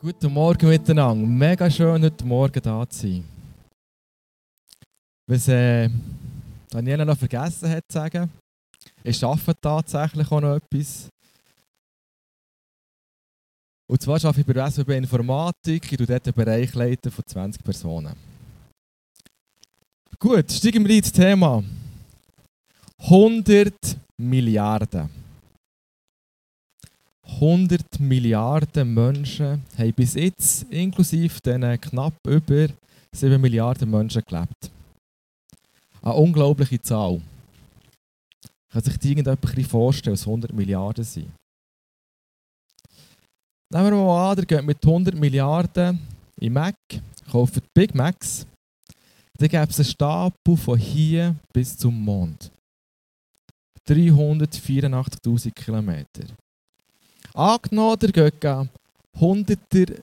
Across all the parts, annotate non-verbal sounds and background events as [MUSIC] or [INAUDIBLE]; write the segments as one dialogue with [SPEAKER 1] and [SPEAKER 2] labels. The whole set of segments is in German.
[SPEAKER 1] Guten Morgen miteinander. Mega schön, heute Morgen da zu sein. Was äh, Daniela noch vergessen hat zu sagen, ich arbeite tatsächlich auch noch etwas. Und zwar arbeite ich bei der SWB Informatik. Ich leite dort einen Bereich leiten von 20 Personen. Gut, steigen wir ins Thema. 100 Milliarden. 100 Milliarden Menschen haben bis jetzt, inklusive den knapp über 7 Milliarden Menschen, gelebt. Eine unglaubliche Zahl. Kann sich die irgendjemand vorstellen, was 100 Milliarden sind? Nehmen wir mal an, ihr geht mit 100 Milliarden in Mac, kauft Big Macs, dann gäbe es einen Stapel von hier bis zum Mond. 384.000 Kilometer. Angenommen, ihr geht 100,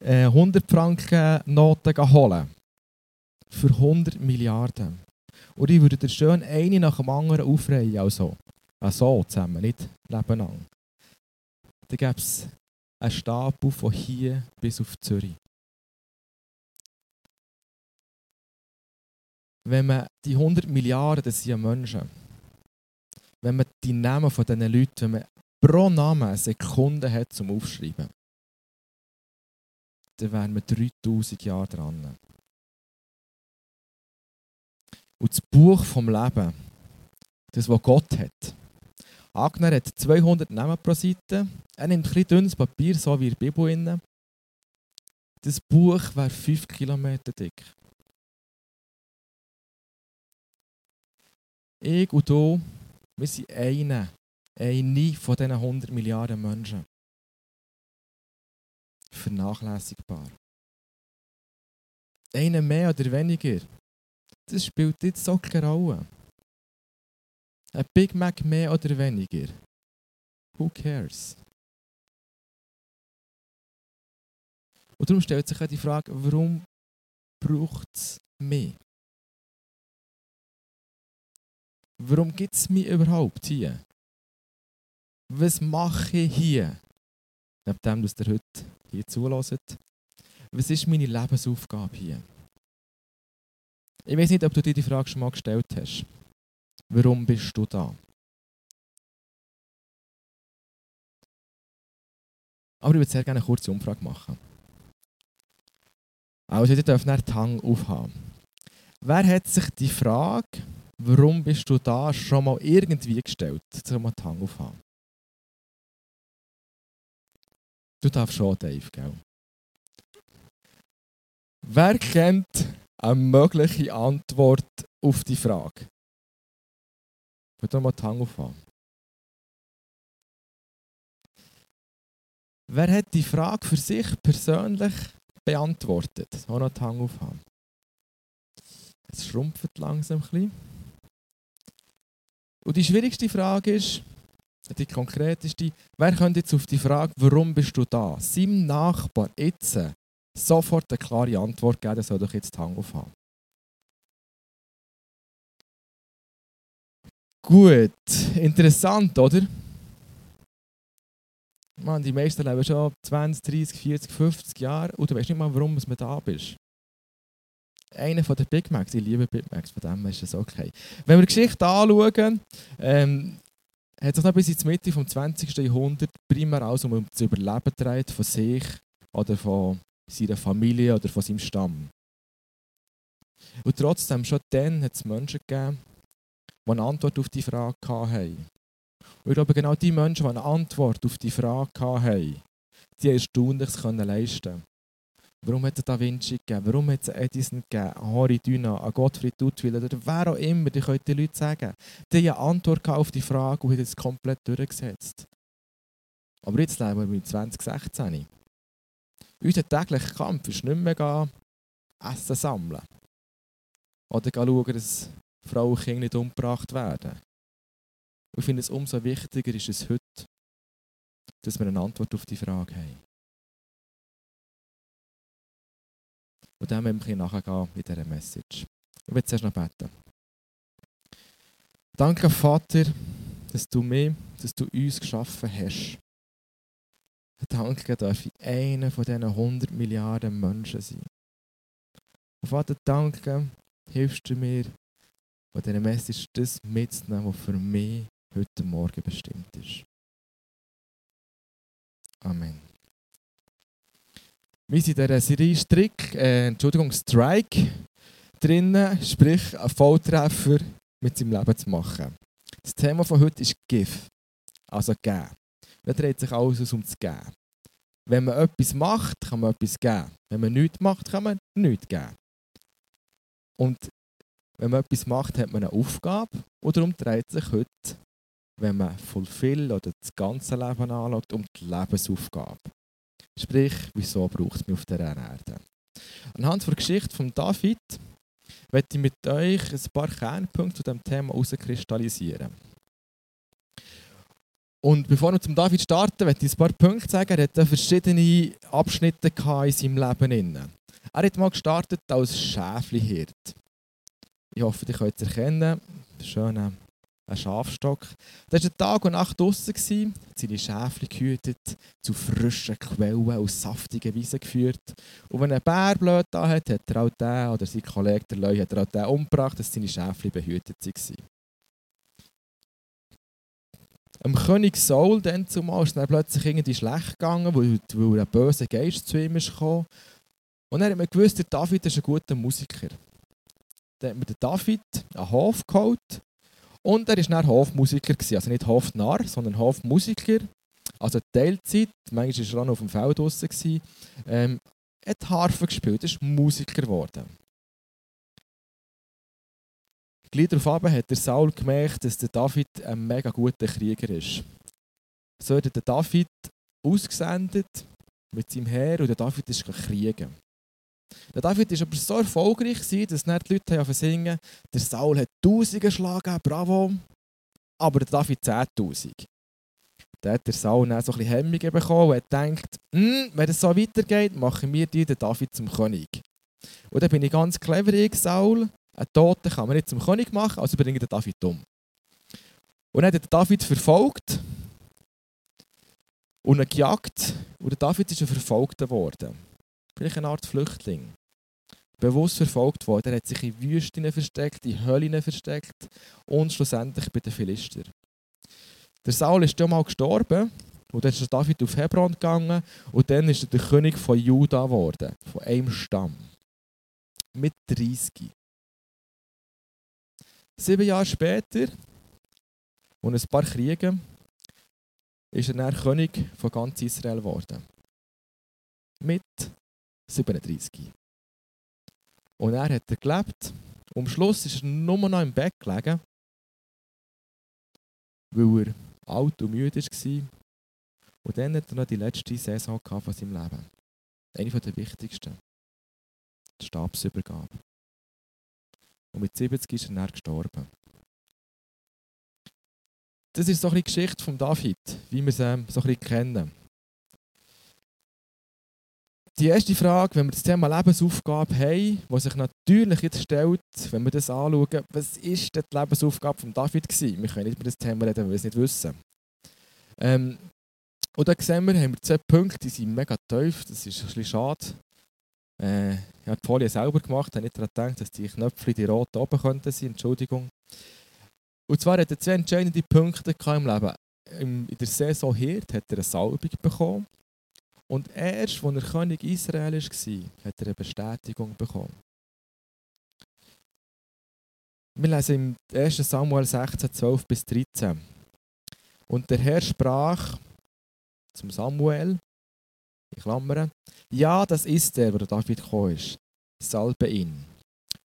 [SPEAKER 1] äh, 100 Franken Noten holen. Für 100 Milliarden. Und ich würde schön eine nach dem anderen aufreihen. Also, also zusammen, nicht nebeneinander. Dann gäbe es einen Stapel von hier bis auf Zürich. Wenn man die 100 Milliarden, das sind ja Menschen, wenn man die Namen von diesen Leuten, wenn man pro Namen eine Sekunde hat zum Aufschreiben, dann wären wir 3000 Jahre dran. Und das Buch vom Leben, das, was Gott hat, Agner hat 200 Namen pro Seite. Er nimmt ein bisschen dünnes Papier, so wie der Bibel. Das Buch wäre 5 Kilometer dick. Ich und du, wir sind eine eine von diesen 100 Milliarden Menschen. Vernachlässigbar. Einer mehr oder weniger, das spielt jetzt so keine Rolle. Ein Big Mac mehr oder weniger. Who cares? Und darum stellt sich auch die Frage, warum braucht es mehr? Warum gibt es mich überhaupt hier? Was mache ich hier? Neben dem, dass ihr heute hier zulässt. Was ist meine Lebensaufgabe hier? Ich weiß nicht, ob du dir die Frage schon mal gestellt hast. Warum bist du da? Aber ich würde sehr gerne eine kurze Umfrage machen. Also, ihr dürft nach Hang aufhaben. Wer hat sich die Frage, warum bist du da, schon mal irgendwie gestellt? Jetzt mal die Hang aufhaben. Du darfst schon, Dave, gell? Wer kennt eine mögliche Antwort auf die Frage? Ich würde mal die Hand aufhaben. Wer hat die Frage für sich persönlich beantwortet? Auch noch die Hand aufhaben. Es schrumpft langsam ein bisschen. Und die schwierigste Frage ist, die konkreteste, wer könnte jetzt auf die Frage, warum bist du da, seinem Nachbar jetzt sofort eine klare Antwort geben, der soll doch jetzt Hand aufhaben. Gut, interessant, oder? Man, die meisten leben schon 20, 30, 40, 50 Jahre und du weißt nicht mal, warum du da bist. Einer von den Big Macs, ich liebe Big Macs, von dem ist es okay. Wenn wir die Geschichte anschauen, ähm, hat sich dann bis ins Mitte des 20. Jahrhunderts primär also um das Überleben gedreht von sich oder von seiner Familie oder von seinem Stamm. Und trotzdem, schon dann hat es Menschen gegeben, die eine Antwort auf die Frage hatten. Und ich glaube, genau die Menschen, die eine Antwort auf die Frage hatten, die Erstaunliches leisten Warum hat es Da Vinci gegeben? Warum hat es Edison gegeben? Harry Düna, an Gottfried Duttwil oder wer auch immer, die können die Leute sagen. Die haben eine Antwort auf die Frage und haben es komplett durchgesetzt. Aber jetzt leben wir mit 2016. Unser täglicher Kampf ist nicht mehr Essen sammeln. Oder schauen, dass Frauen und Kinder nicht umgebracht werden. ich finde es umso wichtiger ist es heute, dass wir eine Antwort auf die Frage haben. Und dem werden wir nachgehen in dieser Message. Ich will zuerst noch beten. Danke, Vater, dass du mich, dass du uns geschaffen hast. danke, darf ich einer von diesen 100 Milliarden Menschen sein. Und Vater, danke, hilfst du mir, von dieser Message das mitzunehmen, was für mich heute Morgen bestimmt ist. Amen. Wir sind in dieser Serie Strick, äh, Entschuldigung, Strike drinnen, sprich ein Volltreffer mit seinem Leben zu machen. Das Thema von heute ist Give, also geben. Da dreht sich alles um zu geben. Wenn man etwas macht, kann man etwas geben. Wenn man nichts macht, kann man nichts geben. Und wenn man etwas macht, hat man eine Aufgabe. Und darum dreht sich heute, wenn man Fulfill oder das ganze Leben anschaut, um die Lebensaufgabe. Sprich, wieso braucht es mich auf der Erde? Anhand der Geschichte von David werde ich mit euch ein paar Kernpunkte zu diesem Thema herauskristallisieren. Und bevor wir zum David starten, werde ich ein paar Punkte sagen. Er hatte verschiedene Abschnitte in seinem Leben. Er hat mal gestartet als Schäflihirt. Ich hoffe, ihr könnt es erkennen. Schöner ein Schafstock. Da war Tag und Nacht draußen, seine Schäfchen gehütet, zu frischen Quellen aus saftigen Wiesen geführt. Und wenn ein Bär blöd da hat, hat er auch den, oder sein Kollege der Leu, hat er auch den umgebracht, dass seine Schäfchen behütet waren. Dem König Saul dann zumal ist dann plötzlich irgendwie schlecht gegangen, weil, ein böser Geist zu ihm gekommen. Und dann hat man gewusst, der David ist ein guter Musiker. Dann hat man den David einen Hof geholt und er war dann Hofmusiker, also nicht Hofnarr, sondern Hofmusiker. Also Teilzeit, manchmal war er auch noch auf dem Feld draußen. Ähm, er hat Harfe gespielt, ist Musiker geworden. Gleich darauf hat der Saul gemerkt, dass der David ein mega guter Krieger ist. So hat der David ausgesendet mit seinem Heer und der David ist kriegen. Der David war aber so erfolgreich, dass nicht die Leute haben singen der Saul hat Tausend geschlagen, bravo, aber der David 10'000. Dann hat der Saul dann so ein bisschen Hemmungen bekommen und hat gedacht, hm, wenn es so weitergeht, machen wir die den David zum König. Und dann bin ich ganz clever, ich, Saul, einen Toten kann man nicht zum König machen, also bringe den David um. Und dann hat der David verfolgt und ihn gejagt und der David ist ein Verfolgter geworden vielleicht eine Art Flüchtling, bewusst verfolgt worden. Er hat sich in Wüsten versteckt, in Höllen versteckt und schlussendlich bei den Philister. Der Saul ist dann mal gestorben und dann ist David auf Hebron gegangen und dann ist er der König von Juda geworden, von einem Stamm. Mit 30. Sieben Jahre später und ein paar Kriege ist er dann König von ganz Israel geworden. Mit 37. Und er hat gelebt. Und am Schluss ist er nur noch im Bett gelegen, weil er alt und müde war. Und dann hat er noch die letzte Saison von seinem Leben. Eine der wichtigsten. Die Stabsübergabe. Und mit 70 ist er dann gestorben. Das ist so eine Geschichte von David, wie wir sie so ein bisschen kennen die erste Frage, wenn wir das Thema Lebensaufgabe haben, die sich natürlich jetzt stellt, wenn wir das anschauen, was ist die Lebensaufgabe von David gewesen? Wir können nicht über das Thema reden, weil wir es nicht wissen. Ähm, und da sehen wir, haben wir zwei Punkte, die sind mega tief, das ist ein bisschen schade. Äh, ich habe die Folie selber gemacht, habe nicht daran gedacht, dass die Knöpfe, die roten oben könnten sein, Entschuldigung. Und zwar hat er zwei entscheidende Punkte im Leben. In der Saison Hirt hat er eine Salbung bekommen und erst, als er König Israel war, hat er eine Bestätigung bekommen. Wir lesen im 1. Samuel 16, 12 bis 13. Und der Herr sprach zum Samuel, in Klammern, ja, das ist der, wo David gekommen ist. Salbe ihn.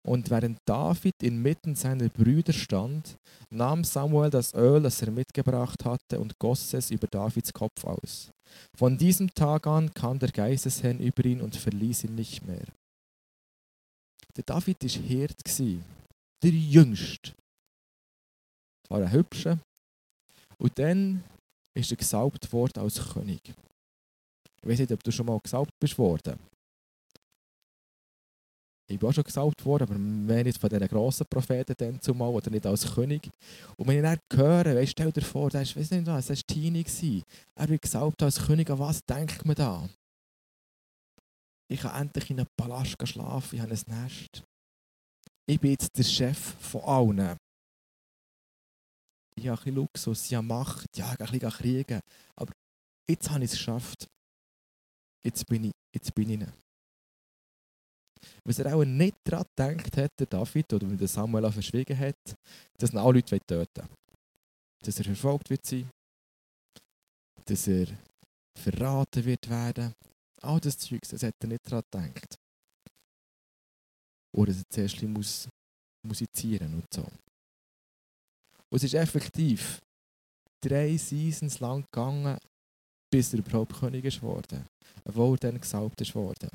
[SPEAKER 1] Und während David inmitten seiner Brüder stand, nahm Samuel das Öl, das er mitgebracht hatte, und goss es über Davids Kopf aus. Von diesem Tag an kam der Geistesherrn über ihn und verließ ihn nicht mehr. Der David war Hirt, der Jüngste. War ein Hübscher. Und dann ist er gesalbt worden als König. Ich weiß nicht, ob du schon mal gesalbt bist worden. Ich bin auch schon gesalbt worden, aber mehr nicht von diesen grossen Propheten dann zumal oder nicht als König. Und wenn ich dann höre, weißt, stell dir vor, das war nicht was, das war Teenie. Er wird gesalbt als König, an was denkt man da? Ich kann endlich in einem Palast schlafen, ich habe ein Nest. Ich bin jetzt der Chef von allen. Ich habe ein bisschen Luxus, ich habe Macht, ja, ich kann ein kriegen. Aber jetzt habe ich es geschafft. Jetzt bin ich, jetzt bin ich. Was er auch nicht daran gedacht hat, der David, oder wie Samuel verschwiegen hat, dass ihn alle Leute töten wollen. Dass er verfolgt wird sein, dass er verraten wird werden. All das Zeug, das hat er nicht daran gedacht. Oder dass er zuerst muss musizieren und so. Und es ist effektiv drei Seasons lang gegangen, bis er überhaupt König ist worden. Obwohl er dann gesalbt ist worden.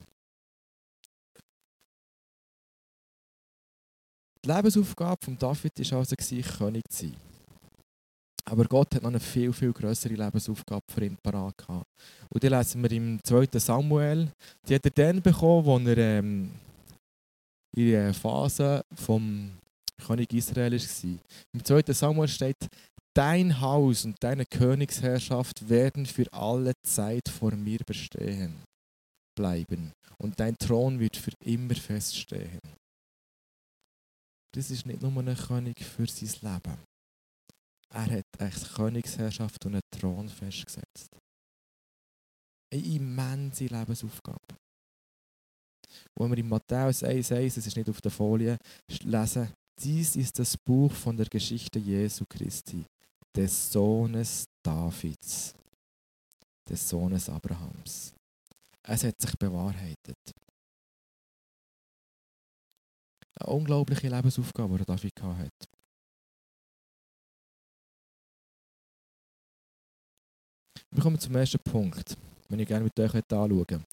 [SPEAKER 1] Die Lebensaufgabe von David war also, König zu sein. Aber Gott hat noch eine viel, viel größere Lebensaufgabe für ihn parat. Und die lesen wir im 2. Samuel. Die hat er dann bekommen, als er ähm, in der Phase vom König Israel war. Im 2. Samuel steht, Dein Haus und deine Königsherrschaft werden für alle Zeit vor mir bestehen bleiben und dein Thron wird für immer feststehen. Das ist nicht nur ein König für sein Leben. Er hat eine Königsherrschaft und einen Thron festgesetzt. Eine immense Lebensaufgabe. Wo wir in Matthäus 1,1, das ist nicht auf der Folie, lesen, dies ist das Buch von der Geschichte Jesu Christi, des Sohnes Davids, des Sohnes Abrahams. Es hat sich bewahrheitet. Eine unglaubliche Lebensaufgabe, die David hatte. Wir kommen zum ersten Punkt, den ich gerne mit euch anschauen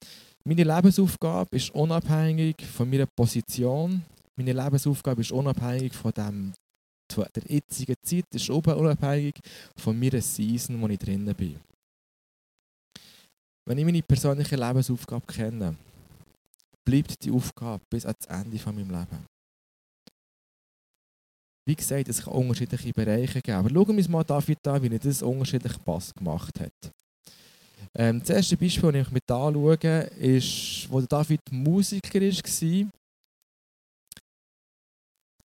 [SPEAKER 1] Meine Lebensaufgabe ist unabhängig von meiner Position. Meine Lebensaufgabe ist unabhängig von dem, der jetzigen Zeit, ist unabhängig von meiner Season, wo ich drinnen bin. Wenn ich meine persönliche Lebensaufgabe kenne, bleibt die Aufgabe bis ans Ende von meinem Leben. Wie gesagt, es kann unterschiedliche Bereiche geben. Aber schauen wir uns mal David an, wie er das unterschiedlich Pass gemacht hat. Ähm, das erste Beispiel, das ich mit anschaue, ist, wo David Musiker war.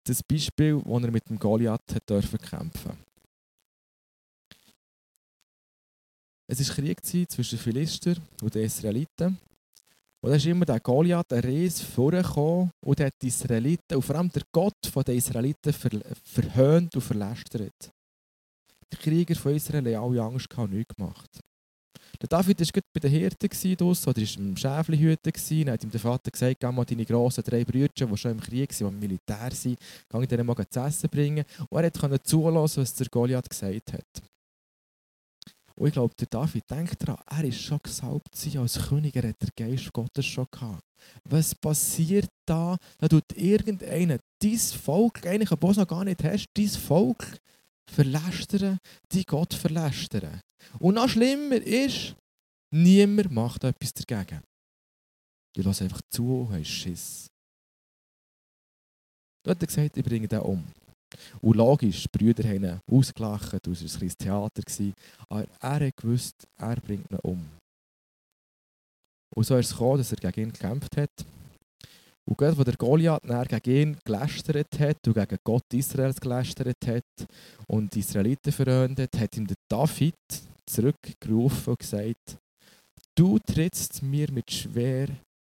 [SPEAKER 1] Das Beispiel, wo er mit dem Goliath kämpfen durfte. Es war Krieg zwischen den Philister und den Israeliten. Und da ist immer der Goliath, ein Ries, vorgekommen und hat die Israeliten, und vor allem der Gott der Israeliten, verhöhnt und verlästert. Die Krieger von Israel haben alle Angst und nichts gemacht. Der David war bei den Hirten draussen, oder war im Schäflihüten. Dann hat ihm der Vater gesagt, geh mal deine grossen drei Brüder, die schon im Krieg sind, die im Militär sind, geh ihnen mal zu essen bringen. Und er konnte zulassen, was der Goliath gesagt hat. Und ich glaube, der David denkt daran, er ist schon gesalbt als König, er hat den Geist Gottes schon gehabt. Was passiert da? Da tut irgendeiner dein Volk, eigentlich, obwohl du noch gar nicht hast, dein Volk verlästern, die Gott verlästern. Und noch schlimmer ist, niemand macht etwas dagegen. Die lassen einfach zu und haben Schiss. Hat er gesagt, ich bringe den um. Und logisch, die Brüder haben ihn ausgelacht, es war ein Theater. Aber er hat gewusst, er bringt ihn um. Und so ist es gekommen, dass er gegen ihn gekämpft hat. Und gerade, wo der Goliath gegen ihn gelästert hat und gegen Gott Israels gelästert hat und die Israeliten verhöhnt hat, ihm der David zurückgerufen und gesagt, du trittst mir mit, Schwer,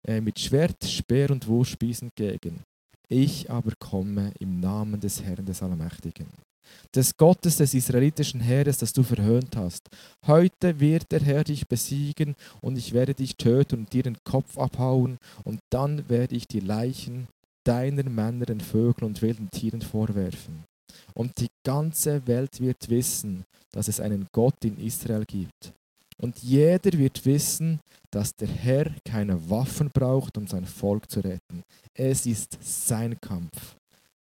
[SPEAKER 1] äh, mit Schwert, Speer und Wurfspieß entgegen. Ich aber komme im Namen des Herrn des Allmächtigen, des Gottes des israelitischen Heeres, das du verhöhnt hast. Heute wird der Herr dich besiegen und ich werde dich töten und dir den Kopf abhauen und dann werde ich die Leichen deiner Männer den Vögeln und wilden Tieren vorwerfen. Und die ganze Welt wird wissen, dass es einen Gott in Israel gibt. Und jeder wird wissen, dass der Herr keine Waffen braucht, um sein Volk zu retten. Es ist sein Kampf.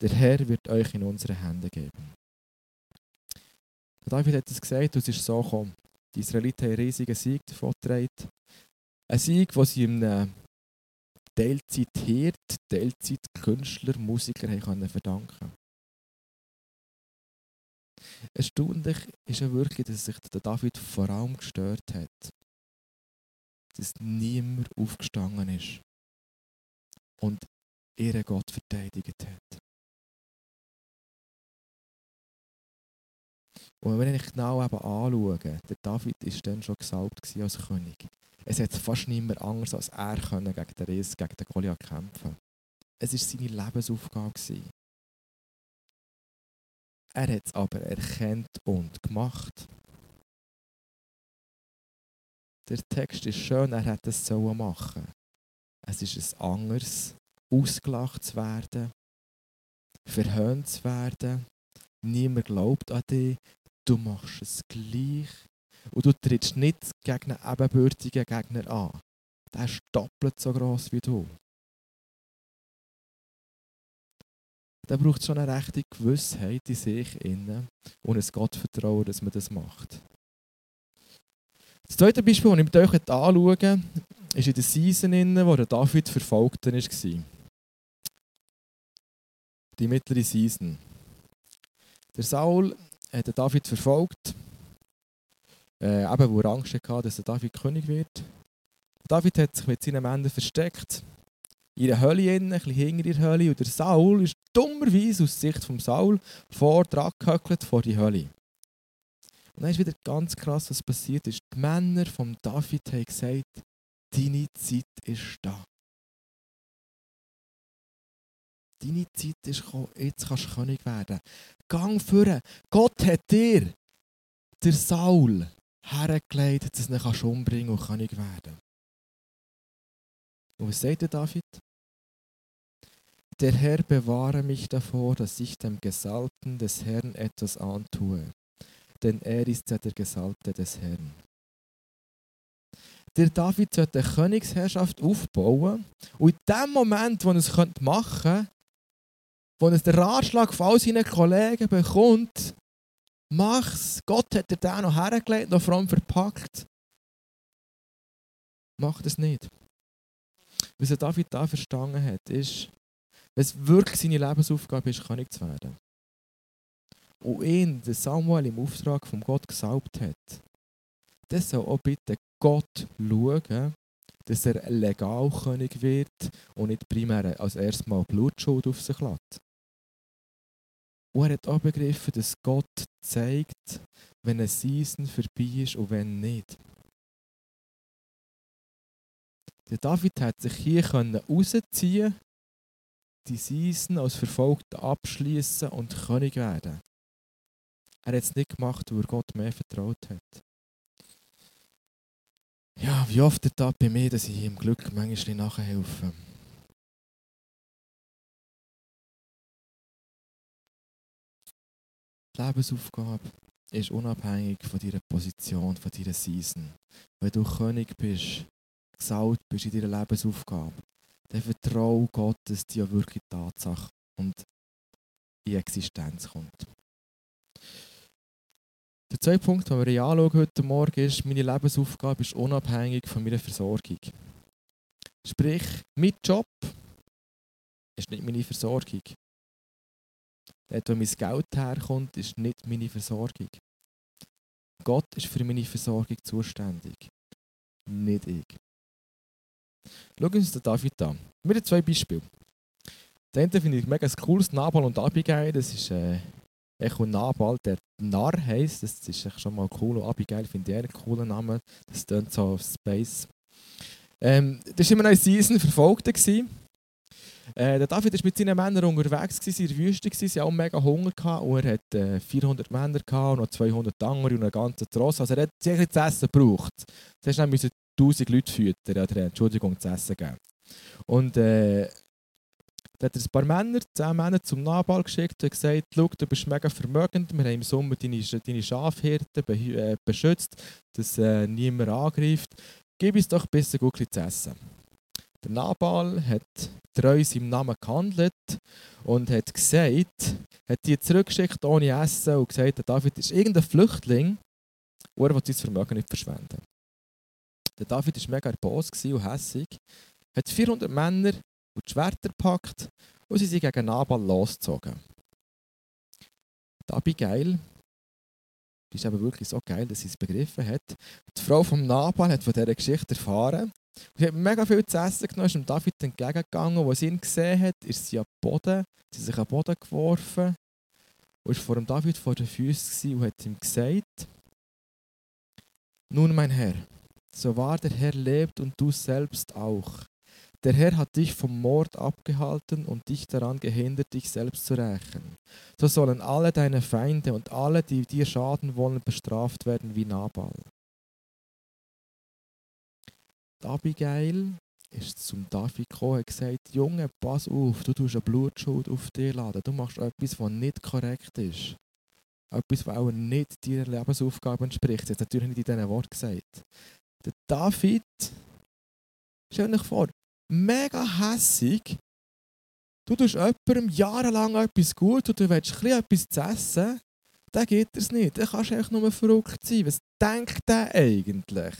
[SPEAKER 1] Der Herr wird euch in unsere Hände geben. David hat es gesagt, es ist so gekommen. Die Israeliten haben einen riesigen Sieg davongetragen. Ein Sieg, den sie im Teilzeit-Hirt, Teilzeit-Künstler, Musiker können verdanken Erstaunlich ist ja wirklich, dass sich der David vor allem gestört hat, dass niemand aufgestanden ist und ihren Gott verteidigt hat. Und wenn ich genau eben anschaue, der David war dann schon gesalbt als König. Es hat fast niemand anders als er gegen den Riss, gegen den Goliath kämpfen. Es war seine Lebensaufgabe. Er hat es aber erkannt und gemacht. Der Text ist schön, er hätte es so machen. Es ist ein anderes, ausgelacht zu werden, verhöhnt zu werden. Niemand glaubt an dich, du machst es gleich. Und du trittst nicht gegen einen ebenbürtigen Gegner an. Der ist doppelt so gross wie du. Da braucht es schon eine rechte Gewissheit in sich innen und ein Gottvertrauen, dass man das macht. Das zweite Beispiel, das ich mit euch anschaue, ist in der Season, wo der David verfolgt war. Die mittlere Season. Der Saul hat David verfolgt, äh, eben wo er Angst hatte, dass David König wird. David hat sich mit seinen Männern versteckt, in der Hölle, ein bisschen hinter der Hölle, und der Saul ist dummerweise aus Sicht von Saul vor dran gehöckelt vor die Hölle. Und dann ist wieder ganz krass, was passiert ist. Die Männer von David haben gesagt, deine Zeit ist da. Deine Zeit ist gekommen, jetzt kannst du König werden. Gang führen. Gott hat dir, der Saul, hergelegt, dass du ihn umbringen und König werden Und was sagt der David? Der Herr bewahre mich davor, dass ich dem Gesalbten des Herrn etwas antue, denn er ist ja der Gesalbte des Herrn. Der David sollte eine Königsherrschaft aufbauen und in dem Moment, wo er es machen könnte, wo er den Ratschlag von all seinen Kollegen bekommt, mach's. Gott hat dir den noch hergelegt, noch vor allem verpackt. Mach das nicht. Was er David da verstanden hat, ist, wenn es wirklich seine Lebensaufgabe ist, König zu werden. Und ihn, der Samuel, im Auftrag von Gott gesalbt hat, das soll auch bitte Gott schauen, dass er legal König wird und nicht primär als erstes Mal Blutschuld auf sich lässt. Und er hat auch begriffen, dass Gott zeigt, wenn eine Season vorbei ist und wenn nicht. Der David hat sich hier rausziehen die Season als Verfolgter abschließen und König werden. Er hat es nicht gemacht, weil er Gott mehr vertraut hat. Ja, wie oft der Tag bei mir, dass ich ihm Glück manchmal nachhelfe. Die Lebensaufgabe ist unabhängig von deiner Position, von deiner Season. Wenn du König bist, gesaut bist in deiner Lebensaufgabe, dann vertraue Gott, dass dir wirklich Tatsache und in Existenz kommt. Der zweite Punkt, den wir anschauen heute Morgen, ist, meine Lebensaufgabe ist unabhängig von meiner Versorgung. Sprich, mein Job ist nicht meine Versorgung. Dort, wo mein Geld herkommt, ist nicht meine Versorgung. Gott ist für meine Versorgung zuständig, nicht ich. Schauen wir uns den David an. Haben zwei Beispiele. Den finde ich mega cooles Nabal und Abigail. Das ist äh, Echo Nabal, der Narr heisst. Das ist schon mal cool. Und Abigail finde ich einen coolen Namen. Das klingt so auf Space. Ähm, das war immer noch Season verfolgt. Äh, der David war mit seinen Männern unterwegs, gewesen, in der Wüste, gewesen, sie hatten auch mega Hunger und er hatte äh, 400 Männer gehabt, und noch 200 andere und einen ganzen Tross. Also er hat sicher zu essen gebraucht. Zuerst musste 1000 Leute füttern, oder Entschuldigung, zu essen geben. Und äh, da hat er ein paar Männer, zehn Männer zum Nabal geschickt und gesagt, schau, du bist mega vermögend, wir haben im Sommer deine, deine Schafhirten äh, beschützt, dass äh, niemand angreift. Gib uns doch ein bisschen gut zu essen. Der Nabal hat treu seinem Namen gehandelt und hat gesagt, hat die zurückgeschickt ohne Essen und gesagt, der David ist irgendein Flüchtling er will sein Vermögen nicht verschwenden. Der David war mega erbost und hässig, hat 400 Männer und die Schwerter gepackt und sie sind gegen Nabal losgezogen. Die Abigail, die ist eben wirklich so geil, dass sie es begriffen hat. Die Frau vom Nabal hat von dieser Geschichte erfahren. Sie hat mega viel zu essen genommen, ist dem David entgegengegangen. Als sie ihn gesehen hat, ist sie am Boden, sie sich am Boden geworfen und war vor dem David vor den Füßen und hat ihm gesagt, nun mein Herr, so wahr der Herr lebt und du selbst auch. Der Herr hat dich vom Mord abgehalten und dich daran gehindert, dich selbst zu rächen. So sollen alle deine Feinde und alle, die dir schaden wollen, bestraft werden wie Nabal. Abigail ist zum David gekommen und gesagt, Junge, pass auf, du tust eine Blutschuld auf dich laden. Du machst etwas, was nicht korrekt ist. Etwas, was auch nicht deiner Lebensaufgabe entspricht. Sie hat natürlich nicht in diesen Worten gesagt. Der David, stell dir vor, mega hässig. Du tust jemandem jahrelang etwas gut und du willst etwas zu essen, dann geht es nicht. Dann kannst du einfach nur verrückt sein. Was denkt der eigentlich?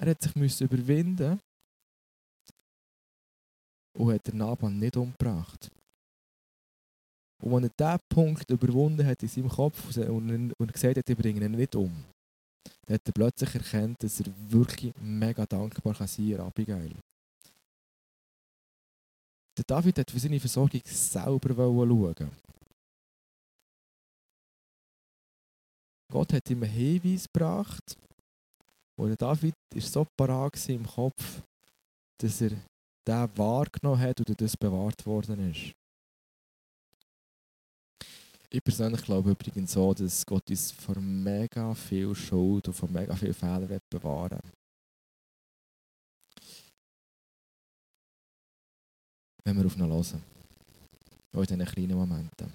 [SPEAKER 1] Er hat sich überwinden und hat den Naban nicht umgebracht. Und als er diesen Punkt überwunden hat in seinem Kopf und gesagt hat, ich bringe ihn nicht um, hat er plötzlich erkannt, dass er wirklich mega dankbar kann sein kann, Abigail. Der David hat für seine Versorgung selber schauen. Gott hat ihm einen Hinweis gebracht und der David war so parat im Kopf, dass er den wahrgenommen hat und das bewahrt worden ist. Ich persönlich glaube übrigens so, dass Gott uns vor mega viel Schuld und vor mega viel Fehlern bewahren Wenn wir auf ihn hören. Auch in diesen kleinen Momenten.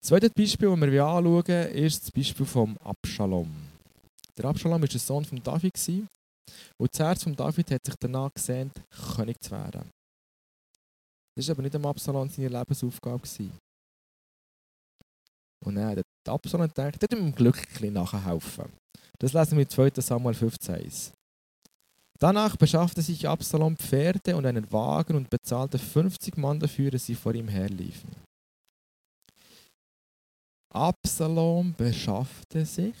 [SPEAKER 1] Das zweite Beispiel, das wir anschauen, ist das Beispiel vom Abschalom. Der Abschalom war der Sohn von David. Und das Herz von David hat sich danach gesehnt, König zu werden. Das war aber nicht am Absalom seine Lebensaufgabe. Und dann hat Absalom gedacht, er dem Glück nachhelfen. Das lesen wir in 2. Samuel 15. Danach beschaffte sich Absalom Pferde und einen Wagen und bezahlte 50 Mann dafür, dass sie vor ihm herliefen. Absalom beschaffte sich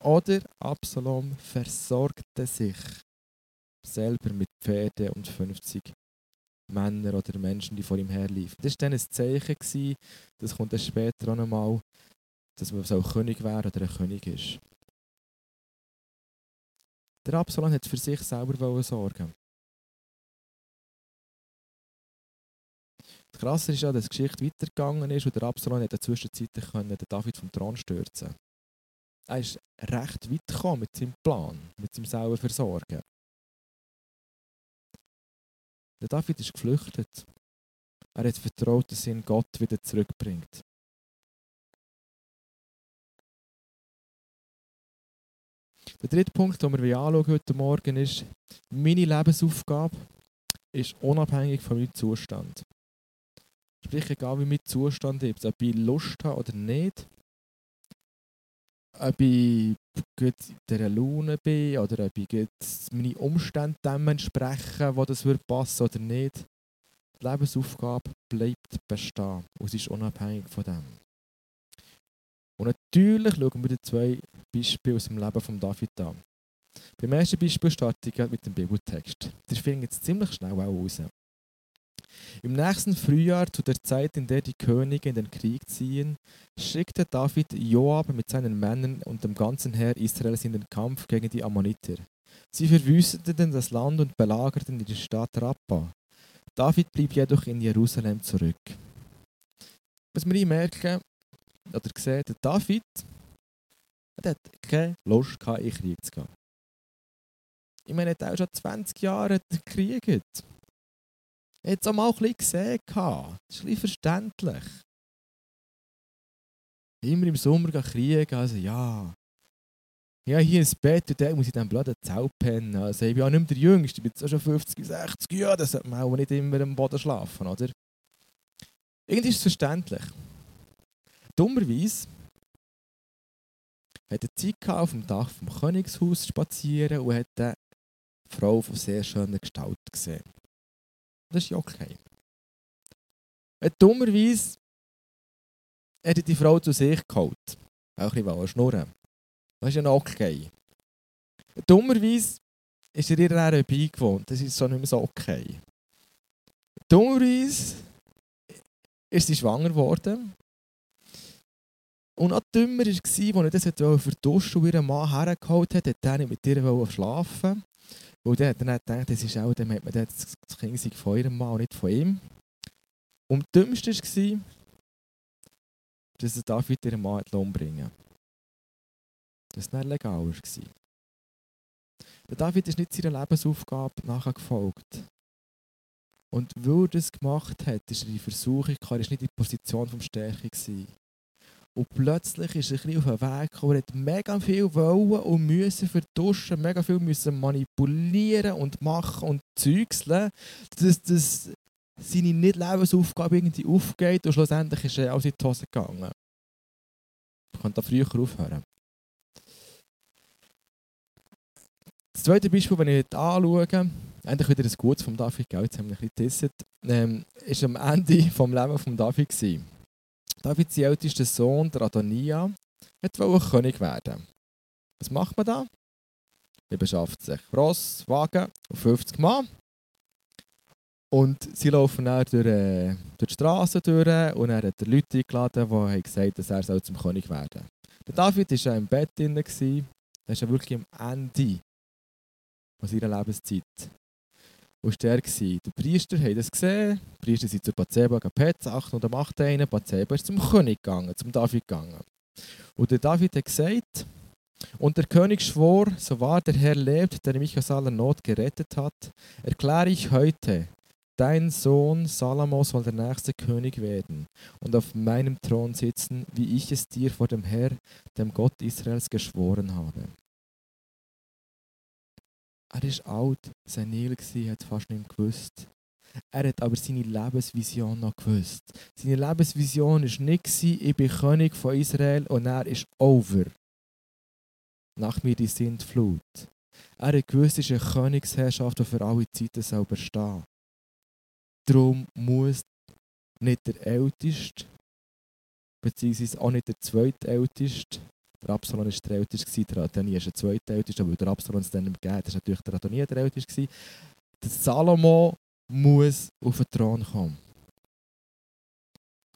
[SPEAKER 1] oder Absalom versorgte sich selber mit Pferden und 50 Männer oder Menschen, die vor ihm herliefen. Das war dann ein Zeichen, das kommt dann später auch nochmal, dass man so König wäre oder ein König ist. Der Absalom hat für sich selber sorgen. Das Krasse ist ja, dass die Geschichte weitergegangen ist und der Absalom hat in der Zwischenzeit den David vom Thron stürzen Er ist recht weit gekommen mit seinem Plan, mit seinem selber Versorgen. Der David ist geflüchtet. Er hat vertraut, dass ihn Gott wieder zurückbringt. Der dritte Punkt, den wir heute Morgen ist, meine Lebensaufgabe ist unabhängig von meinem Zustand. Sprich, egal wie mein Zustand ist, ob ich Lust habe oder nicht, ob ich gut dieser Laune bin oder ob ich meine Umstände dem entsprechen, wo das passen oder nicht. Die Lebensaufgabe bleibt bestehen und sie ist unabhängig von dem. Und natürlich schauen wir die zwei Beispiele aus dem Leben von David an. Beim ersten Beispiel starte ich mit dem Bibeltext. Der findet jetzt ziemlich schnell auch raus. Im nächsten Frühjahr, zu der Zeit, in der die Könige in den Krieg ziehen, schickte David Joab mit seinen Männern und dem ganzen Heer Israels in den Kampf gegen die Ammoniter. Sie verwüsteten das Land und belagerten die Stadt Rappa. David blieb jedoch in Jerusalem zurück. Was wir hier merken, oder sehen, der David der hat keine Lust in Krieg zu gehen. Ich meine, er hat auch schon 20 Jahre gekriegt. Es auch mal ein bisschen gesehen. Das ist ein verständlich. Immer im Sommer kriegen, also ja. Ja, hier ins Bett und dann muss ich dann blöden Zelt pennen. Also ich bin auch nicht mehr der Jüngste, ich bin jetzt auch schon 50, 60 Jahre, da sollte man auch nicht immer am Boden schlafen, oder? Irgendwie ist es verständlich. Dummerweise hatte Zeit gehabt, auf dem Dach vom Königshaus zu spazieren und hat eine Frau von sehr schöner Gestalt gesehen. Das ist ja okay. Und dummerweise hat er die Frau zu sich geholt. Auch ein bisschen schnurren. Das ist ja noch okay. Dummerweise ist er ihr dann beigewohnt. Das ist so nicht mehr so okay. Dummerweise ist sie schwanger geworden. Und noch dümmer war, als er das verduschen und ihren Mann hergeholt hat, hat er mit ihr schlafen Weil dann hat er gedacht, das ist auch, dann hat man das Kind von ihrem Mann und nicht von ihm. Und das Dümmste war, dass er David ihren Mann umbringen musste. Das war nicht legal. War. Der David ist nicht seiner Lebensaufgabe nachgefolgt. Und weil er das gemacht hat, ist er in Versuchung, er war nicht in der Position vom Stärke. Und plötzlich ist er ein bisschen auf den Weg gekommen, er hat mega viel wollen und müssen verduschen, mega viel müssen manipulieren und machen und zeugeln, dass, dass seine Nicht-Lebensaufgabe irgendwie aufgeht und schlussendlich ist er auch in die Hose gegangen. Ich kann da früher aufhören. Das zweite Beispiel, wenn ich anschaue, endlich wieder ein Gutes von David, jetzt haben wir ein bisschen getestet, ähm, ist am Ende des Lebens von David. Gewesen. David, sein ältester Sohn, der Adonia, wollte König werden. Was macht man da? Man beschafft sich Ross, Wagen und 50 Mann. Und sie laufen dann durch, äh, durch die Straße durch und er hat er Leute eingeladen, die gesagt haben, dass er zum König werden soll. Der David war ja im Bett drin, er war wirklich am Ende seiner Lebenszeit. Und war der. Priester haben das gesehen. Die Priester sind zu Bathseba gepetzt, und am 8. einen. Bathseba ist zum König gegangen, zum David gegangen. Und der David hat gesagt, und der König schwor, so wahr der Herr lebt, der mich aus aller Not gerettet hat, erkläre ich heute, dein Sohn Salomo soll der nächste König werden und auf meinem Thron sitzen, wie ich es dir vor dem Herr, dem Gott Israels, geschworen habe. Er ist alt, senil gsi, hat fast nicht gewusst. Er hat aber seine Lebensvision noch gewusst. Seine Lebensvision war nicht, ich bin König von Israel und er ist over. Nach mir die Sintflut. Er hat gewusst, es ist eine Königsherrschaft, die für alle Zeiten soll bestehen Darum muss nicht der Älteste, beziehungsweise auch nicht der Zweitälteste, der Absalom war der älteste, der Adoni ist der zweitälteste, aber der Absalom es dann nicht gegeben ist natürlich der Adoni der älteste. Der Salomo muss auf den Thron kommen.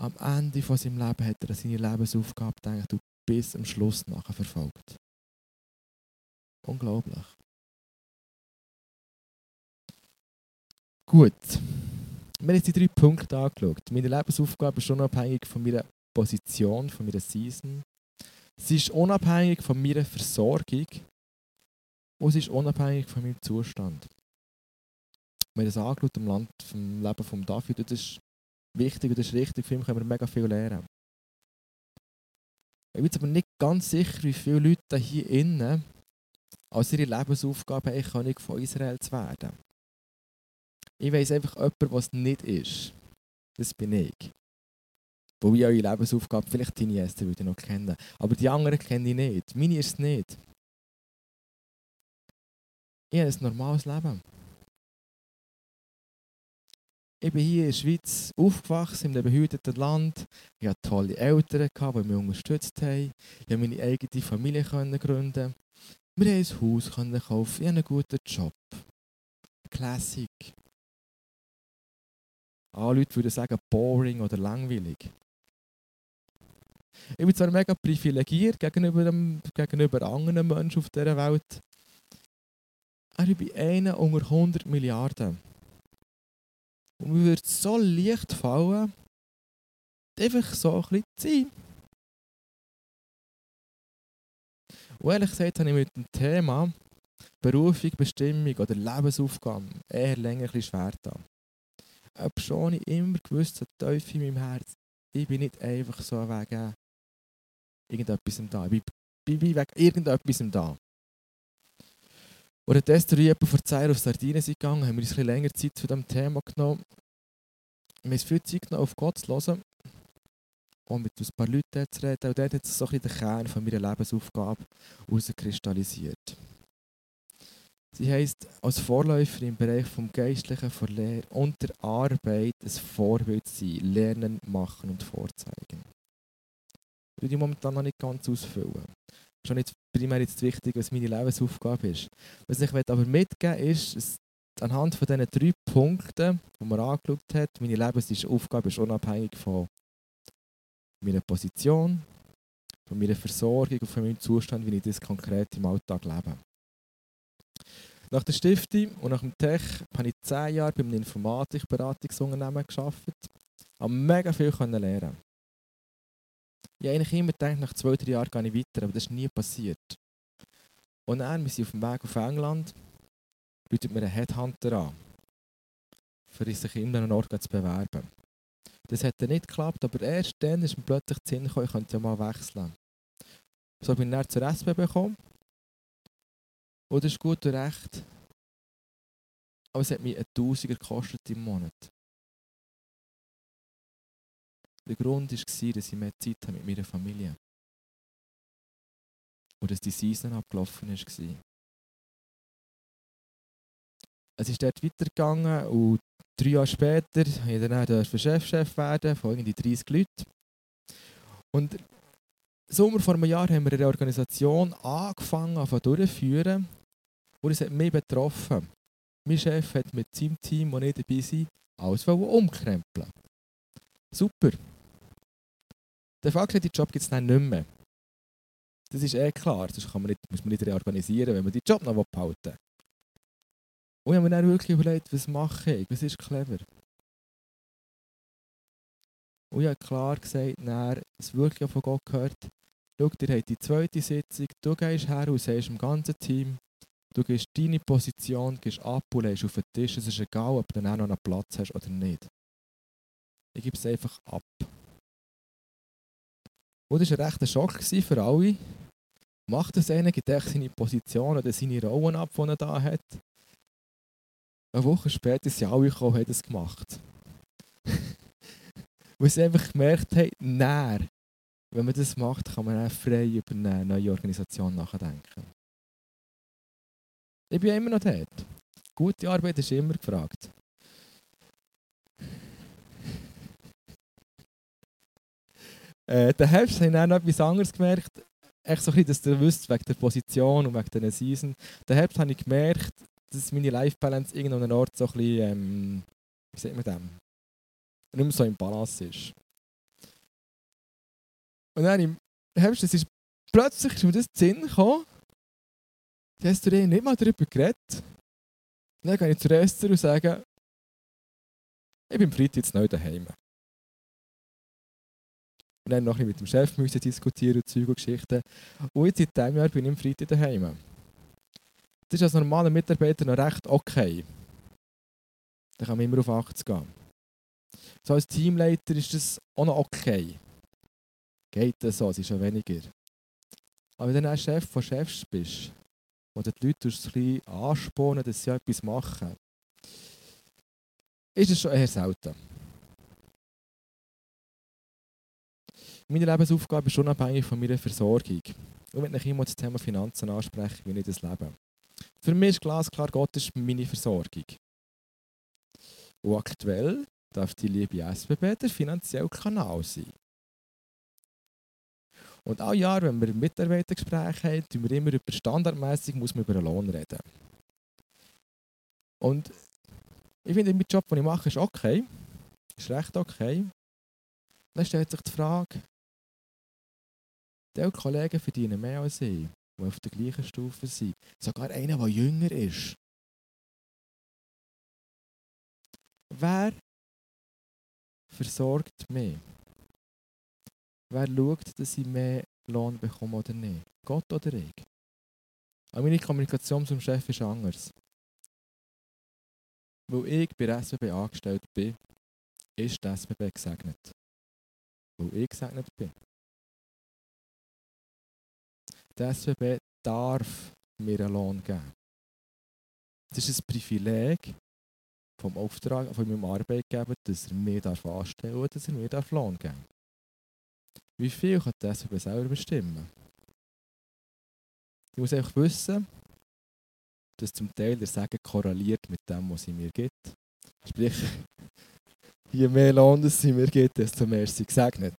[SPEAKER 1] Am Ende von seinem Leben hat er seine Lebensaufgabe gedacht und bis am Schluss nachher verfolgt. Unglaublich. Gut. Wir haben jetzt die drei Punkte angeschaut. Meine Lebensaufgabe ist schon abhängig von meiner Position, von meiner Season, Sie ist unabhängig von meiner Versorgung und sie ist unabhängig von meinem Zustand. Wir haben das angeschaut im Land vom Leben von David und das ist wichtig und das ist richtig. Von ihm können wir mega viel lernen. Ich bin jetzt aber nicht ganz sicher, wie viele Leute hier innen als ihre Lebensaufgabe haben, König von Israel zu werden. Ich weiß einfach jemand, was nicht ist. Das bin ich. Wo ich eure Lebensaufgabe vielleicht deine erste würde noch kennen. Aber die anderen kenne ich nicht. Meine ist es nicht. Ich habe ein normales Leben. Ich bin hier in der Schweiz aufgewachsen, in einem behüteten Land. Ich hatte tolle Eltern, die mich unterstützt haben. Ich konnte meine eigene Familie gründen. Wir haben ein Haus kaufen. Ich habe einen guten Job. Classic. Alle Leute würden sagen, boring oder langweilig. Ich bin zwar mega privilegiert gegenüber, dem, gegenüber anderen Menschen auf dieser Welt, aber ich bin einer unter 100 Milliarden. Und mir würde so leicht fallen, einfach so ein bisschen zu sein. Und ehrlich gesagt habe ich mit dem Thema Berufung, Bestimmung oder Lebensaufgabe eher länger ein bisschen schwer da. Aber schon ich immer gewusst, so tief in meinem Herz, ich bin nicht einfach so wegen irgendetwas da. Ich bin wegen irgendetwas da. Oder Tester jemand vor zwei Jahren auf Sardinien sind gegangen, haben wir uns ein bisschen länger Zeit zu diesem Thema genommen. Wir haben viel Zeit genommen, auf Gott zu hören. um mit ein paar Leuten zu reden. Und dort hat sich so ein bisschen der Kern von meiner Lebensaufgabe herauskristallisiert. Sie heisst, als Vorläufer im Bereich vom Geistlichen, von Lehre und der Arbeit ein Vorbild sein, lernen, machen und vorzeigen. Ich die momentan noch nicht ganz ausfüllen. Schon nicht primär jetzt wichtig, was meine Lebensaufgabe ist. Was ich aber mitgeben ist, dass anhand von diesen drei Punkten, die man angeschaut hat, meine Lebensaufgabe ist unabhängig von meiner Position, von meiner Versorgung und von meinem Zustand, wie ich das konkret im Alltag lebe. Nach der Stiftung und nach dem Tech habe ich zehn Jahre bei einem Informatikberatungsunternehmen gearbeitet. Ich habe mega viel lernen. Ich habe eigentlich immer gedacht, nach zwei, drei Jahren gehe ich weiter, aber das ist nie passiert. Und dann, wir sind auf dem Weg auf England, bietet mir einen Headhunter an, für sich in einem Ort zu bewerben. Das hat dann nicht geklappt, aber erst dann ist mir plötzlich der Sinn gekommen, ich könnte ja mal wechseln. So bin ich dann zur SBB gekommen. Und das ist gut und recht. Aber es hat mich ein Tausiger gekostet im Monat. Der Grund war, dass ich mehr Zeit habe mit meiner Familie. Und dass die Season abgelaufen ist. Es ist dort weitergegangen und drei Jahre später durfte ich dann Chefchef werden von irgendwie 30 Leuten. Und Sommer vor einem Jahr haben wir eine Organisation angefangen zu durchführen und es hat mich betroffen. Mein Chef hat mit seinem Team, das nicht dabei sind, alles umkrempeln. Super. Der Fachliche Job gibt es dann nicht mehr. Das ist eh klar, das kann man nicht, muss man nicht reorganisieren, wenn man den Job noch behalten will. Und ich habe mir dann wirklich überlegt, was mache ich, was ist clever. Und ich habe klar gesagt, dann, es wirklich von Gott gehört, schau, ihr habt die zweite Sitzung, du gehst her und sagst dem ganzen Team, du gehst deine Position, gehst ab und legst auf den Tisch, es ist egal, ob du dann noch einen Platz hast oder nicht. Ich gebe es einfach ab. Und das war ein rechter Schock für alle. Macht das einer, gibt seine Position oder seine Rollen ab, die er da hat. Eine Woche später sind alle gekommen und haben das gemacht. [LAUGHS] Weil sie einfach gemerkt haben, näher, wenn man das macht, kann man auch frei über eine neue Organisation nachdenken. Ich bin immer noch dort. Gute Arbeit ist immer gefragt. Äh, der Herbst habe ich dann noch etwas anderes gemerkt. Echt so ein bisschen, dass du wisst, wegen der Position und wegen dieser Season. Der Herbst habe ich gemerkt, dass meine Life Balance irgendwo an einem Ort so ein bisschen, ähm, wie sagt man dem? Nicht mehr so im Balance ist. Und dann im Herbst, das ist plötzlich ist mir das Sinn gekommen, da hast du dir nicht mal darüber geredet. Und dann gehe ich zur Esther und sage, ich bin Freitag jetzt neu daheim. Und dann noch mit dem Chef müssen diskutieren und Zeug und Geschichten. Und jetzt seit diesem Jahr bin ich am Freitag daheim. Das ist als normaler Mitarbeiter noch recht okay. Da kann man immer auf 80 gehen. So als Teamleiter ist das auch noch okay. Geht das so, es ist schon weniger. Aber wenn du dann Chef von Chefs bist, wo du die Leute ein bisschen anspornen, dass sie etwas machen, ist es schon eher selten. Meine Lebensaufgabe ist unabhängig von meiner Versorgung. Und wenn ich immer das Thema Finanzen anspreche, wie ich das lebe. Für mich ist glasklar, Gott ist meine Versorgung. Und aktuell darf die liebe SBB der finanzielle Kanal sein. Und alle Jahre, wenn wir Mitarbeitergespräche haben, tun wir immer über standardmäßig muss man über einen Lohn reden. Und ich finde, mein Job, den ich mache, ist okay. Ist recht okay. Dann stellt sich die Frage, die Kollegen verdienen mehr als ich, die auf der gleichen Stufe sind. Sogar einer, der jünger ist. Wer versorgt mich? Wer schaut, dass ich mehr Lohn bekomme oder nicht? Gott oder ich? Aber meine Kommunikation zum Chef ist anders. Weil ich bei der SBB angestellt bin, ist die SBB gesegnet. Weil ich gesegnet bin. Die SBB darf mir einen Lohn geben. Das ist ein Privileg vom Auftrag von meinem Arbeitgeber, dass er mir anstellen darf dass er mir Lohn geben darf. Wie viel kann die SBB selber bestimmen? Ich muss einfach wissen, dass zum Teil der Segen korreliert mit dem, was sie mir gibt. Sprich, [LAUGHS] je mehr Lohn sie mir gibt, desto mehr ist sie gesegnet.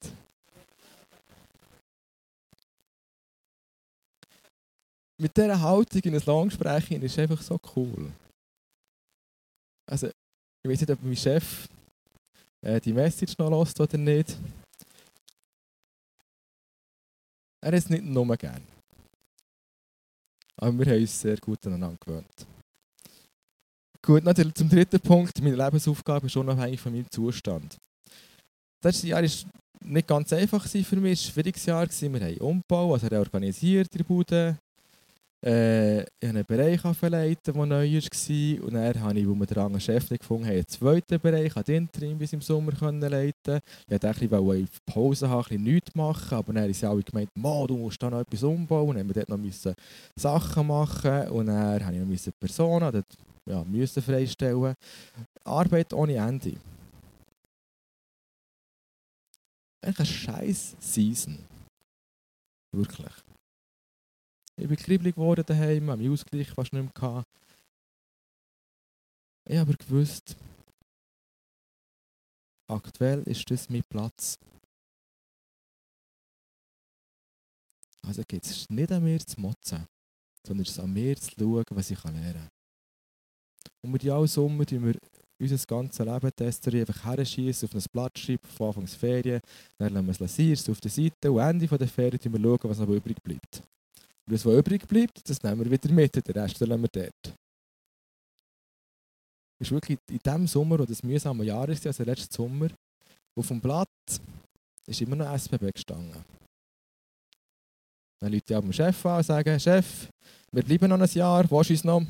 [SPEAKER 1] Mit dieser Haltung in ein Lohngespräch ist es einfach so cool. Also, ich weiß nicht, ob mein Chef äh, die Message noch lässt oder nicht. Er ist nicht nur gern. Aber wir haben uns sehr gut aneinander gewöhnt. Gut, natürlich zum dritten Punkt. Meine Lebensaufgabe ist unabhängig von meinem Zustand. Das letzte Jahr war nicht ganz einfach für mich. Es war ein schwieriges Jahr. Wir haben Umbau, also reorganisiert in der Bude. Äh, ich habe einen Bereich leiten, der neu war. Und dann habe ich, wo wir den anderen Chef nicht gefunden haben, einen zweiten Bereich, den Interim bis im Sommer können leiten Ich wollte ein bisschen Pause haben, ein bisschen nichts machen, aber dann haben sie alle gemeint, du musst da noch etwas umbauen. Und dann mussten wir dort noch Sachen machen und dann habe ich noch Personen dort, ja, freistellen. Arbeit ohne Ende. Eigentlich eine scheiß Season. Wirklich. Ich bin kribbelig geworden daheim, habe meinen Ausgleich fast nicht mehr gehabt. Ich habe aber gewusst, aktuell ist das mein Platz. Also geht es nicht an mir zu motzen, sondern es ist an mir zu schauen, was ich lernen kann. Und mit allen Sommer tun wir unser ganzes Leben testen, einfach herschießen, auf ein Blatt schreiben, von Anfangs Ferien, dann lassen wir es lasieren, auf der Seite und Ende der Ferien schauen wir, was noch übrig bleibt. Das, was übrig bleibt, das nehmen wir wieder mit, den Rest lassen wir dort. ist wirklich in dem Sommer, wo das mühsame Jahr ist, also letzten Sommer, auf dem Blatt ist immer noch SBB gestanden. Dann Leute am Chef an und sagen, Chef, wir bleiben noch ein Jahr, wo ist uns noch?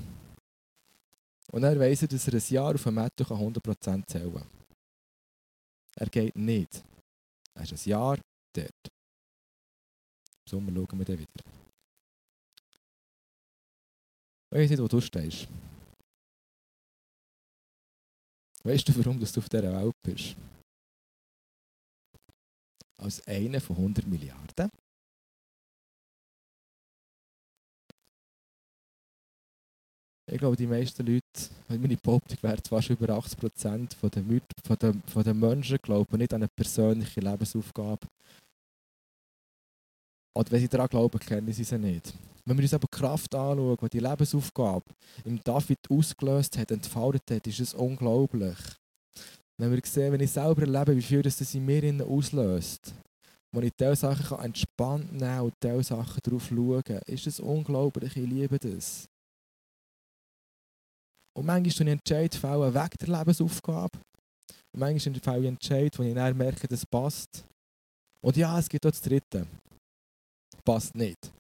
[SPEAKER 1] Und dann weiss er, dass er ein Jahr auf dem Metto 100% zählen kann. Er geht nicht. Er ist ein Jahr dort. Im Sommer schauen wir dann wieder. Weiß nicht, wo du stehst. Weißt du, warum du auf dieser Welt bist? Als einer von 100 Milliarden. Ich glaube, die meisten Leute, meine Behauptung wäre fast über 80% von den, von, den, von den Menschen glauben nicht an eine persönliche Lebensaufgabe. Oder wenn sie daran glauben, kennen sie sie nicht. Wenn wir uns aber Kraft anschauen, die die Lebensaufgabe im David ausgelöst hat, entfaltet hat, ist es unglaublich. Wenn wir sehen, wenn ich selber erlebe, wie viel das in mir auslöst, wo ich diese Sachen entspannt nehmen und diese Sachen darauf schauen, ist es unglaublich. Ich liebe das. Und manchmal tue ich Entscheid fällen weg der Lebensaufgabe. Und manchmal fällen ich Entscheid, wo ich dann merke, das passt. Und ja, es gibt auch das Dritte. Passt nicht.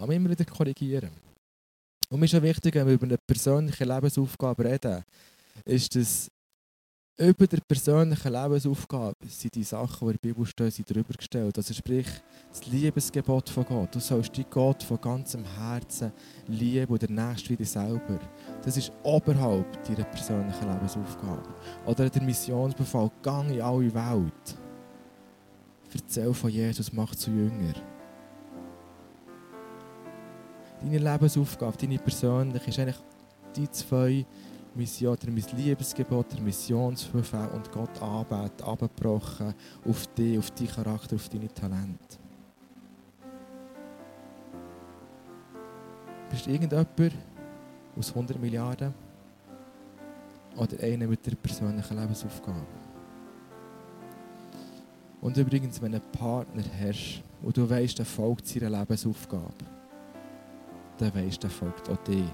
[SPEAKER 1] Aber immer wieder korrigieren. Und mir ist auch wichtig, wenn wir über eine persönliche Lebensaufgabe reden, ist, dass über der persönlichen Lebensaufgabe sind die Sachen, die in der Bibel stehen, sind drüber gestellt. Also sprich, das Liebesgebot von Gott. Du sollst die Gott von ganzem Herzen lieben und der Nächste wie dich selber. Das ist oberhalb deiner persönlichen Lebensaufgabe. Oder der Missionsbefehl, gang in alle Welt. Erzähl von Jesus, mach zu Jünger deine Lebensaufgabe, deine persönliche, ist eigentlich die zwei Missionen, der Liebesgebot, der Missionsbefehl und Gott anbeten, abgebrochen auf dich, auf deinen Charakter, auf deine Talente. Bist du irgendjemand aus 100 Milliarden oder einer mit der persönlichen Lebensaufgabe? Und übrigens, wenn einen Partner hast und du weißt, er folgt seiner Lebensaufgabe, dann weisst der folgt auch dir.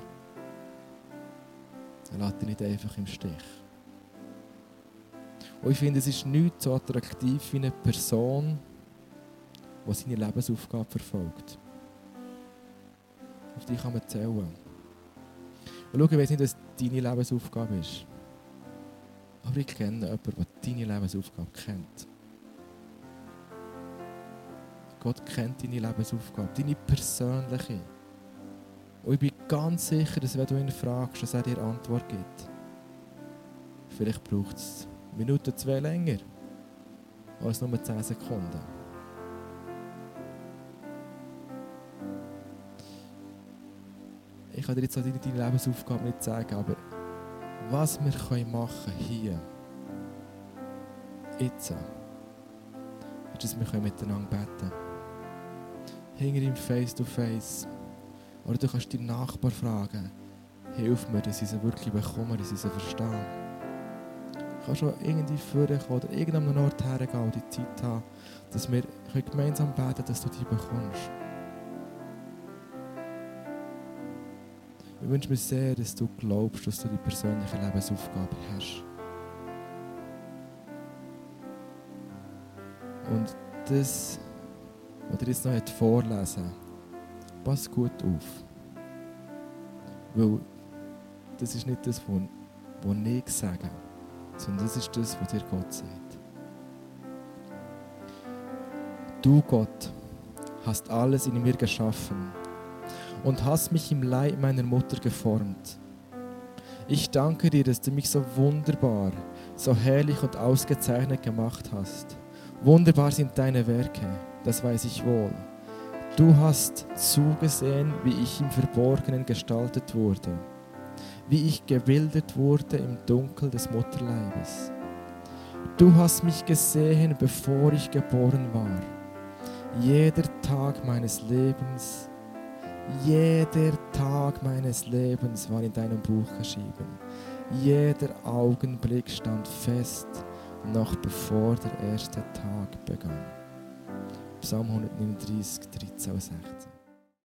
[SPEAKER 1] Er lässt dich nicht einfach im Stich. Und ich finde, es ist nicht so attraktiv wie eine Person, die seine Lebensaufgabe verfolgt. Auf die kann man zählen. Und schau, ich weiß nicht, was deine Lebensaufgabe ist. Aber ich kenne jemanden, der deine Lebensaufgabe kennt. Gott kennt deine Lebensaufgabe, deine persönliche. Und ich bin ganz sicher, dass wenn du ihn fragst, dass er dir Antwort gibt. Vielleicht braucht es Minuten zwei länger als nur 10 Sekunden. Ich kann dir jetzt deine, deine Lebensaufgabe nicht sagen, aber was wir können machen hier, jetzt, ist, dass wir miteinander beten können. Hinter ihm face to face oder du kannst deinen Nachbar fragen, hilf mir, dass ich sie wirklich bekomme, dass ich sie verstehe. Du kannst auch irgendwie vorkommen oder irgendeinem Ort hergehen und die Zeit haben, dass wir gemeinsam beten können, dass du die bekommst. Ich wünsche mir sehr, dass du glaubst, dass du die persönliche Lebensaufgabe hast. Und das, was ihr jetzt noch vorlesen pass gut auf. Weil das ist nicht das, was ich sage, sondern das ist das, was dir Gott sagt. Du, Gott, hast alles in mir geschaffen und hast mich im Leib meiner Mutter geformt. Ich danke dir, dass du mich so wunderbar, so herrlich und ausgezeichnet gemacht hast. Wunderbar sind deine Werke, das weiß ich wohl. Du hast zugesehen, wie ich im Verborgenen gestaltet wurde, wie ich gebildet wurde im Dunkel des Mutterleibes. Du hast mich gesehen, bevor ich geboren war. Jeder Tag meines Lebens jeder Tag meines Lebens war in deinem Buch geschrieben. Jeder Augenblick stand fest, noch bevor der erste Tag begann. Psalm 139, 13 und 16.